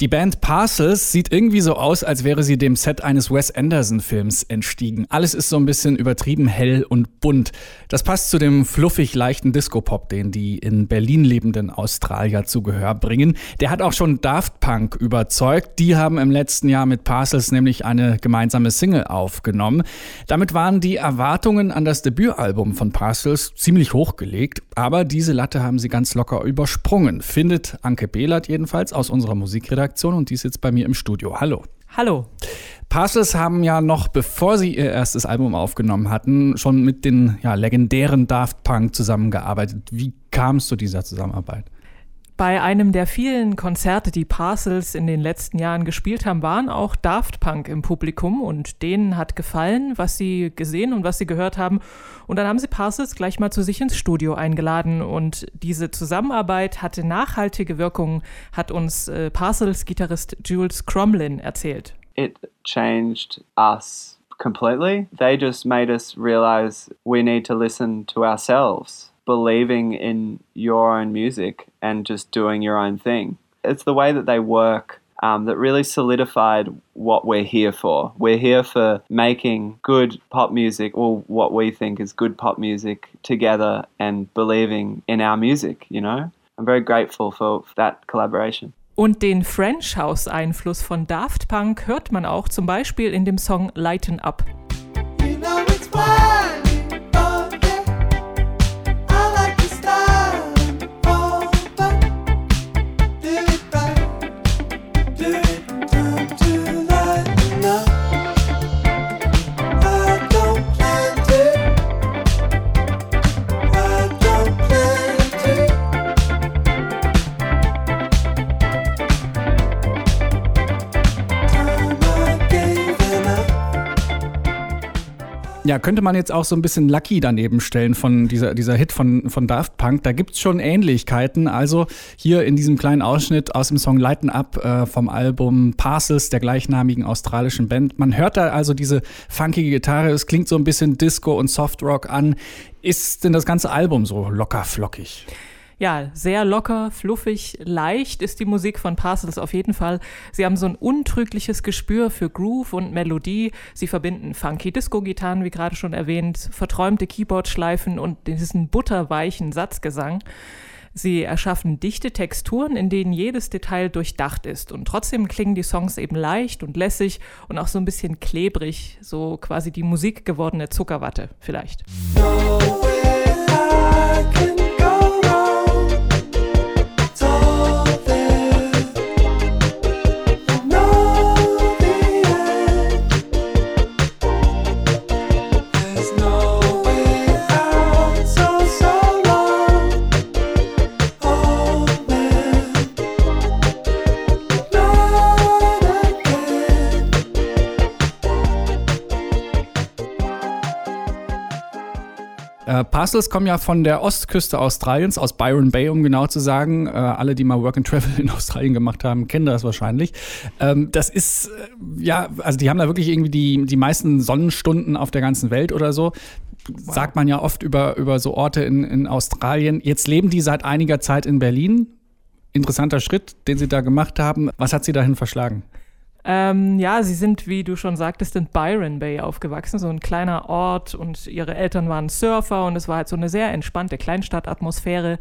Die Band Parcels sieht irgendwie so aus, als wäre sie dem Set eines Wes Anderson-Films entstiegen. Alles ist so ein bisschen übertrieben hell und bunt. Das passt zu dem fluffig leichten Disco-Pop, den die in Berlin lebenden Australier zu Gehör bringen. Der hat auch schon Daft Punk überzeugt. Die haben im letzten Jahr mit Parcels nämlich eine gemeinsame Single aufgenommen. Damit waren die Erwartungen an das Debütalbum von Parcels ziemlich hochgelegt, aber diese Latte haben sie ganz locker übersprungen, findet Anke Behlert jedenfalls aus unserer Musikredaktion Redaktion und die ist jetzt bei mir im Studio. Hallo. Hallo. Parcels haben ja noch, bevor sie ihr erstes Album aufgenommen hatten, schon mit den ja, legendären Daft Punk zusammengearbeitet. Wie kam es zu dieser Zusammenarbeit? Bei einem der vielen Konzerte, die Parcels in den letzten Jahren gespielt haben, waren auch Daft Punk im Publikum und denen hat gefallen, was sie gesehen und was sie gehört haben. Und dann haben sie Parcels gleich mal zu sich ins Studio eingeladen und diese Zusammenarbeit hatte nachhaltige Wirkung, hat uns äh, Parcels Gitarrist Jules Cromlin erzählt. It changed us completely. They just made us realize we need to listen to ourselves. Believing in your own music and just doing your own thing. It's the way that they work um, that really solidified what we're here for. We're here for making good pop music, or what we think is good pop music, together and believing in our music, you know? I'm very grateful for that collaboration. Und den French House Einfluss von Daft Punk hört man auch zum Beispiel in dem Song Lighten Up. Ja, könnte man jetzt auch so ein bisschen Lucky daneben stellen von dieser, dieser Hit von, von Daft Punk. Da gibt es schon Ähnlichkeiten. Also hier in diesem kleinen Ausschnitt aus dem Song Lighten Up äh, vom Album Parcels der gleichnamigen australischen Band. Man hört da also diese funkige Gitarre. Es klingt so ein bisschen Disco und Softrock an. Ist denn das ganze Album so locker flockig? Ja, sehr locker, fluffig, leicht ist die Musik von Parcels auf jeden Fall. Sie haben so ein untrügliches Gespür für Groove und Melodie. Sie verbinden funky Disco-Gitarren, wie gerade schon erwähnt, verträumte Keyboard-Schleifen und diesen butterweichen Satzgesang. Sie erschaffen dichte Texturen, in denen jedes Detail durchdacht ist. Und trotzdem klingen die Songs eben leicht und lässig und auch so ein bisschen klebrig, so quasi die Musik gewordene Zuckerwatte vielleicht. No Äh, Parcels kommen ja von der Ostküste Australiens, aus Byron Bay, um genau zu sagen. Äh, alle, die mal Work and Travel in Australien gemacht haben, kennen das wahrscheinlich. Ähm, das ist, äh, ja, also die haben da wirklich irgendwie die, die meisten Sonnenstunden auf der ganzen Welt oder so. Wow. Sagt man ja oft über, über so Orte in, in Australien. Jetzt leben die seit einiger Zeit in Berlin. Interessanter Schritt, den sie da gemacht haben. Was hat sie dahin verschlagen? Ähm, ja, sie sind, wie du schon sagtest, in Byron Bay aufgewachsen, so ein kleiner Ort und ihre Eltern waren Surfer und es war halt so eine sehr entspannte Kleinstadtatmosphäre,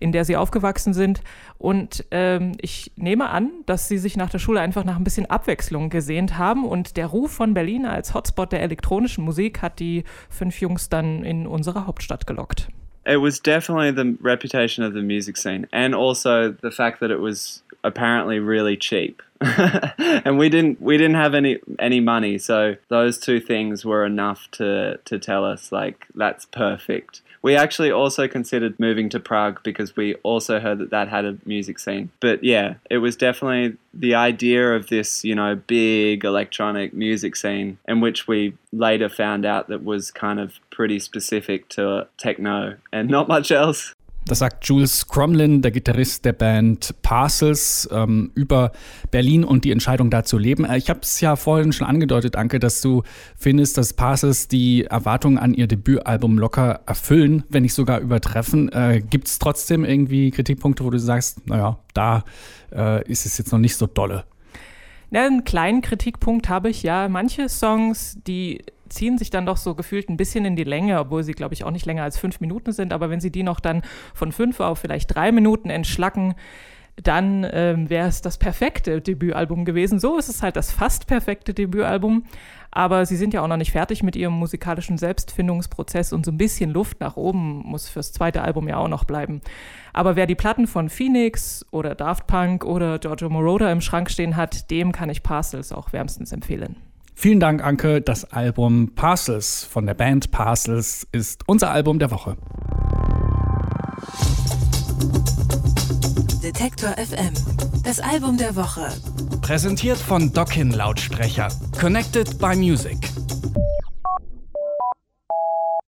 in der sie aufgewachsen sind. Und ähm, ich nehme an, dass sie sich nach der Schule einfach nach ein bisschen Abwechslung gesehnt haben und der Ruf von Berlin als Hotspot der elektronischen Musik hat die fünf Jungs dann in unsere Hauptstadt gelockt. It was definitely the reputation of the music scene and also the fact that it was apparently really cheap. and we didn't we didn't have any any money, so those two things were enough to to tell us like that's perfect. We actually also considered moving to Prague because we also heard that that had a music scene. But yeah, it was definitely the idea of this, you know, big electronic music scene, in which we later found out that was kind of pretty specific to techno and not much else. Das sagt Jules Cromlin, der Gitarrist der Band Parcels, ähm, über Berlin und die Entscheidung da zu leben. Äh, ich habe es ja vorhin schon angedeutet, Anke, dass du findest, dass Parcels die Erwartungen an ihr Debütalbum locker erfüllen, wenn nicht sogar übertreffen. Äh, Gibt es trotzdem irgendwie Kritikpunkte, wo du sagst, naja, da äh, ist es jetzt noch nicht so dolle? Ja, einen kleinen Kritikpunkt habe ich ja. Manche Songs, die ziehen sich dann doch so gefühlt ein bisschen in die Länge, obwohl sie, glaube ich, auch nicht länger als fünf Minuten sind. Aber wenn sie die noch dann von fünf auf vielleicht drei Minuten entschlacken, dann ähm, wäre es das perfekte Debütalbum gewesen. So ist es halt das fast perfekte Debütalbum. Aber sie sind ja auch noch nicht fertig mit ihrem musikalischen Selbstfindungsprozess und so ein bisschen Luft nach oben muss fürs zweite Album ja auch noch bleiben. Aber wer die Platten von Phoenix oder Daft Punk oder Giorgio Moroder im Schrank stehen hat, dem kann ich Parcels auch wärmstens empfehlen. Vielen Dank, Anke. Das Album Parcels von der Band Parcels ist unser Album der Woche. Detektor FM. Das Album der Woche. Präsentiert von Dockin Lautsprecher. Connected by Music.